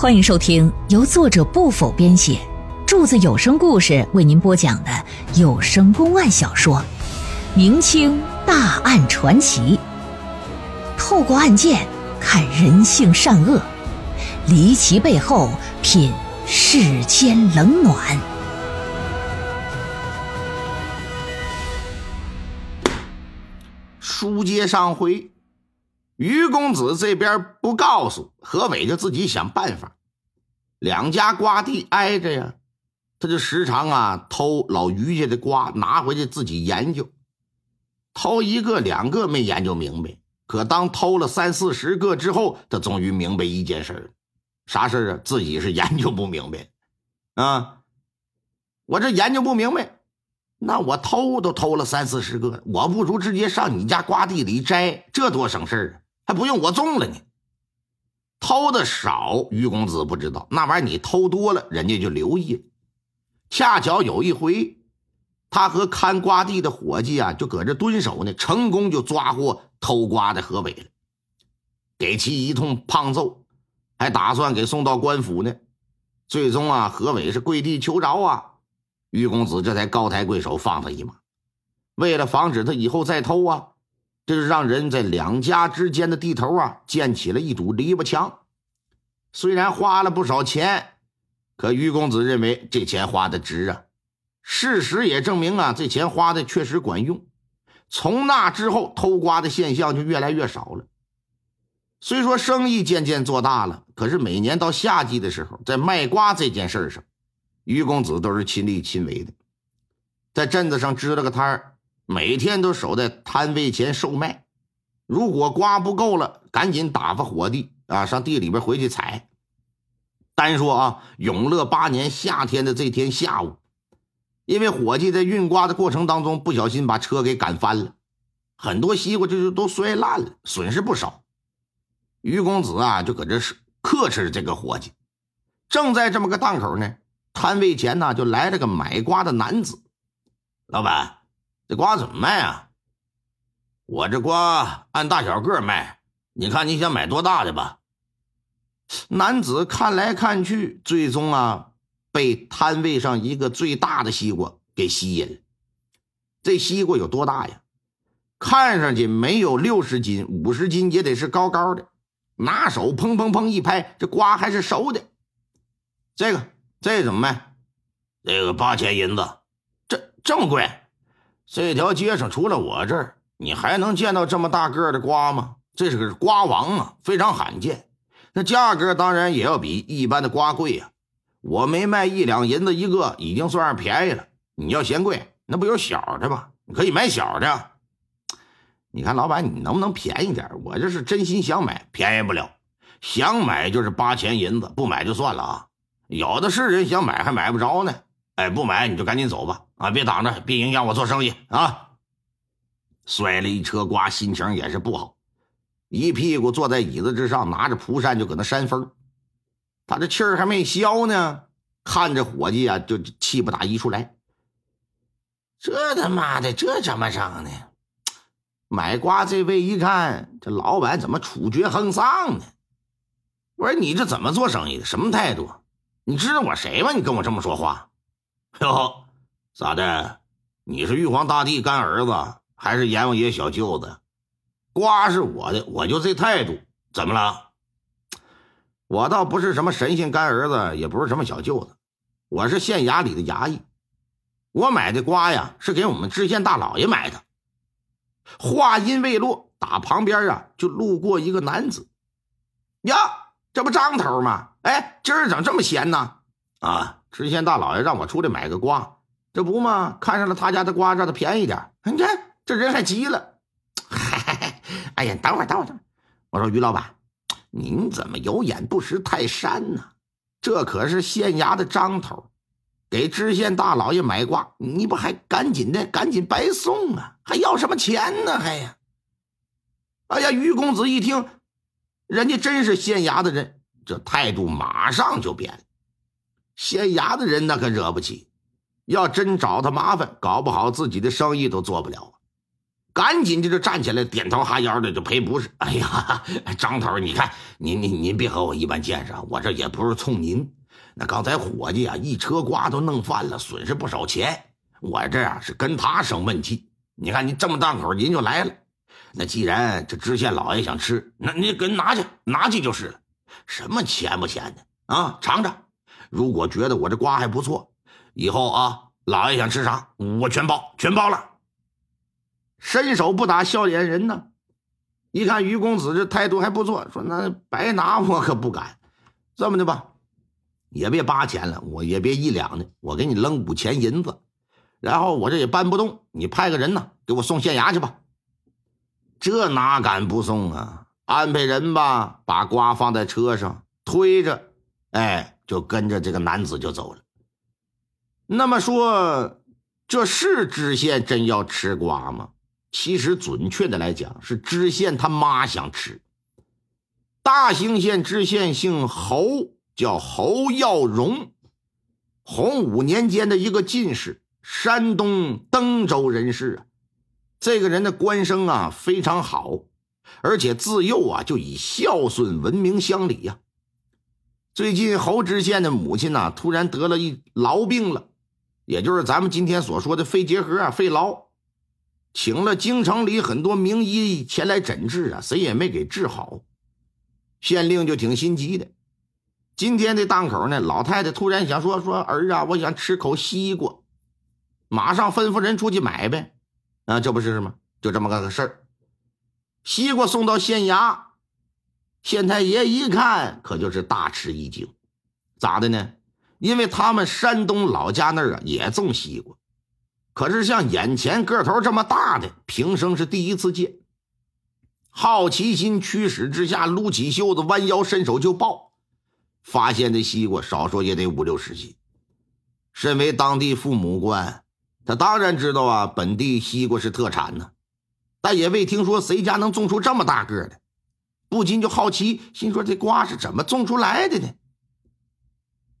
欢迎收听由作者不否编写，柱子有声故事为您播讲的有声公案小说《明清大案传奇》，透过案件看人性善恶，离奇背后品世间冷暖。书接上回，于公子这边不告诉何伟，就自己想办法。两家瓜地挨着呀，他就时常啊偷老于家的瓜，拿回去自己研究。偷一个两个没研究明白，可当偷了三四十个之后，他终于明白一件事啥事啊？自己是研究不明白啊！我这研究不明白。那我偷都偷了三四十个，我不如直接上你家瓜地里摘，这多省事啊！还不用我种了呢。偷的少，于公子不知道，那玩意儿你偷多了，人家就留意了。恰巧有一回，他和看瓜地的伙计啊，就搁这蹲守呢，成功就抓获偷瓜的何伟了，给其一通胖揍，还打算给送到官府呢。最终啊，何伟是跪地求饶啊。于公子这才高抬贵手放他一马，为了防止他以后再偷啊，这是让人在两家之间的地头啊建起了一堵篱笆墙。虽然花了不少钱，可于公子认为这钱花的值啊。事实也证明啊，这钱花的确实管用。从那之后，偷瓜的现象就越来越少了。虽说生意渐渐做大了，可是每年到夏季的时候，在卖瓜这件事上。于公子都是亲力亲为的，在镇子上支了个摊儿，每天都守在摊位前售卖。如果瓜不够了，赶紧打发伙计啊上地里边回去采。单说啊，永乐八年夏天的这天下午，因为伙计在运瓜的过程当中不小心把车给赶翻了，很多西瓜就就都摔烂了，损失不少。于公子啊就搁这是克斥这个伙计。正在这么个档口呢。摊位前呢，就来了个买瓜的男子。老板，这瓜怎么卖啊？我这瓜按大小个卖，你看你想买多大的吧？男子看来看去，最终啊，被摊位上一个最大的西瓜给吸引了。这西瓜有多大呀？看上去没有六十斤、五十斤也得是高高的。拿手砰砰砰一拍，这瓜还是熟的。这个。这怎么卖？这个八千银子，这这么贵？这条街上除了我这儿，你还能见到这么大个的瓜吗？这是个瓜王啊，非常罕见。那价格当然也要比一般的瓜贵呀。我没卖一两银子一个，已经算是便宜了。你要嫌贵，那不有小的吗？你可以买小的啊。你看，老板，你能不能便宜点？我这是真心想买，便宜不了。想买就是八钱银子，不买就算了啊。有的是人想买还买不着呢，哎，不买你就赶紧走吧，啊，别挡着，别影响我做生意啊！摔了一车瓜，心情也是不好，一屁股坐在椅子之上，拿着蒲扇就搁那扇风，他这气儿还没消呢，看着伙计啊，就气不打一处来。这他妈的，这怎么整呢？买瓜这位一看，这老板怎么处决横丧呢？我说你这怎么做生意的？什么态度？你知道我谁吗？你跟我这么说话，哟，咋的？你是玉皇大帝干儿子，还是阎王爷小舅子？瓜是我的，我就这态度，怎么了？我倒不是什么神仙干儿子，也不是什么小舅子，我是县衙里的衙役。我买的瓜呀，是给我们知县大老爷买的。话音未落，打旁边啊就路过一个男子，呀，这不张头吗？哎，今儿怎么这么闲呢？啊，知县大老爷让我出来买个瓜，这不嘛，看上了他家的瓜，让他便宜点。你看这人还急了，哎呀，等会儿，等会儿，等会儿。我说于老板，您怎么有眼不识泰山呢？这可是县衙的张头，给知县大老爷买瓜，你不还赶紧的，赶紧白送啊？还要什么钱呢？还呀？哎呀，于公子一听，人家真是县衙的人。这态度马上就变了，县衙的人那可惹不起，要真找他麻烦，搞不好自己的生意都做不了。赶紧就就站起来，点头哈腰的就赔不是。哎呀，张头，你看您您您别和我一般见识，我这也不是冲您。那刚才伙计啊，一车瓜都弄翻了，损失不少钱。我这啊是跟他生闷气。你看你这么档口，您就来了。那既然这知县老爷想吃，那你跟拿去拿去就是了。什么钱不钱的啊？尝尝，如果觉得我这瓜还不错，以后啊，老爷想吃啥，我全包，全包了。伸手不打笑脸人呢。一看于公子这态度还不错，说那白拿我可不敢。这么的吧，也别八千了，我也别一两的，我给你扔五钱银子。然后我这也搬不动，你派个人呢，给我送县衙去吧。这哪敢不送啊？安排人吧，把瓜放在车上，推着，哎，就跟着这个男子就走了。那么说，这是知县真要吃瓜吗？其实准确的来讲，是知县他妈想吃。大兴县知县姓侯，叫侯耀荣，洪武年间的一个进士。山东登州人士啊，这个人的官声啊非常好，而且自幼啊就以孝顺闻名乡里呀。最近侯知县的母亲呢突然得了一痨病了，也就是咱们今天所说的肺结核啊、肺痨，请了京城里很多名医前来诊治啊，谁也没给治好。县令就挺心急的。今天这档口呢，老太太突然想说：“说儿啊，我想吃口西瓜。”马上吩咐人出去买呗，啊，这不是吗？就这么个个事儿。西瓜送到县衙，县太爷一看，可就是大吃一惊。咋的呢？因为他们山东老家那儿啊也种西瓜，可是像眼前个头这么大的，平生是第一次见。好奇心驱使之下，撸起袖子，弯腰伸手就抱，发现这西瓜少说也得五六十斤。身为当地父母官。他当然知道啊，本地西瓜是特产呢，但也未听说谁家能种出这么大个的，不禁就好奇，心说这瓜是怎么种出来的呢？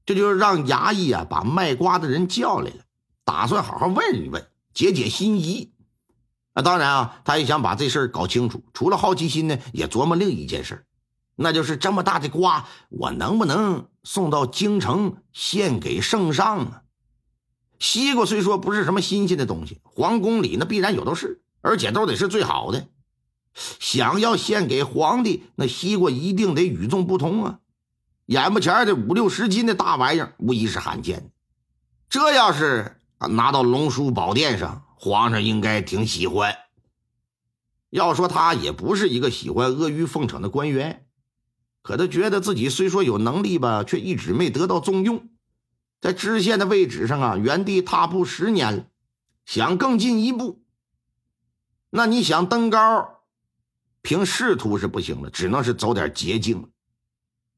这就是让衙役啊把卖瓜的人叫来了，打算好好问一问，解解心疑。啊，当然啊，他也想把这事搞清楚。除了好奇心呢，也琢磨另一件事，那就是这么大的瓜，我能不能送到京城献给圣上啊？西瓜虽说不是什么新鲜的东西，皇宫里那必然有的是，而且都得是最好的。想要献给皇帝，那西瓜一定得与众不同啊！眼巴前的五六十斤的大玩意儿，无疑是罕见。这要是拿到龙书宝殿上，皇上应该挺喜欢。要说他也不是一个喜欢阿谀奉承的官员，可他觉得自己虽说有能力吧，却一直没得到重用。在知县的位置上啊，原地踏步十年了，想更进一步，那你想登高，凭仕途是不行了，只能是走点捷径了。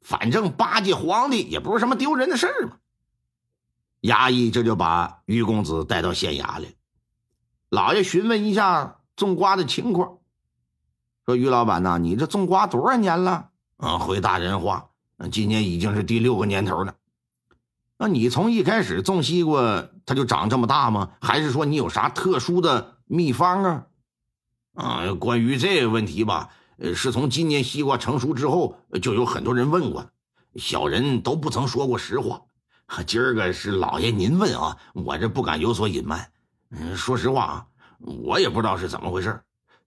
反正巴结皇帝也不是什么丢人的事儿嘛。衙役这就把于公子带到县衙来，老爷询问一下种瓜的情况，说：“于老板呐，你这种瓜多少年了？”啊，回大人话，今年已经是第六个年头了。那你从一开始种西瓜，它就长这么大吗？还是说你有啥特殊的秘方啊？啊，关于这个问题吧，呃，是从今年西瓜成熟之后，就有很多人问过，小人都不曾说过实话。今儿个是老爷您问啊，我这不敢有所隐瞒。嗯，说实话啊，我也不知道是怎么回事，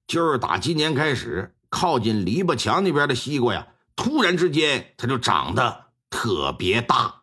就是打今年开始，靠近篱笆墙那边的西瓜呀，突然之间它就长得特别大。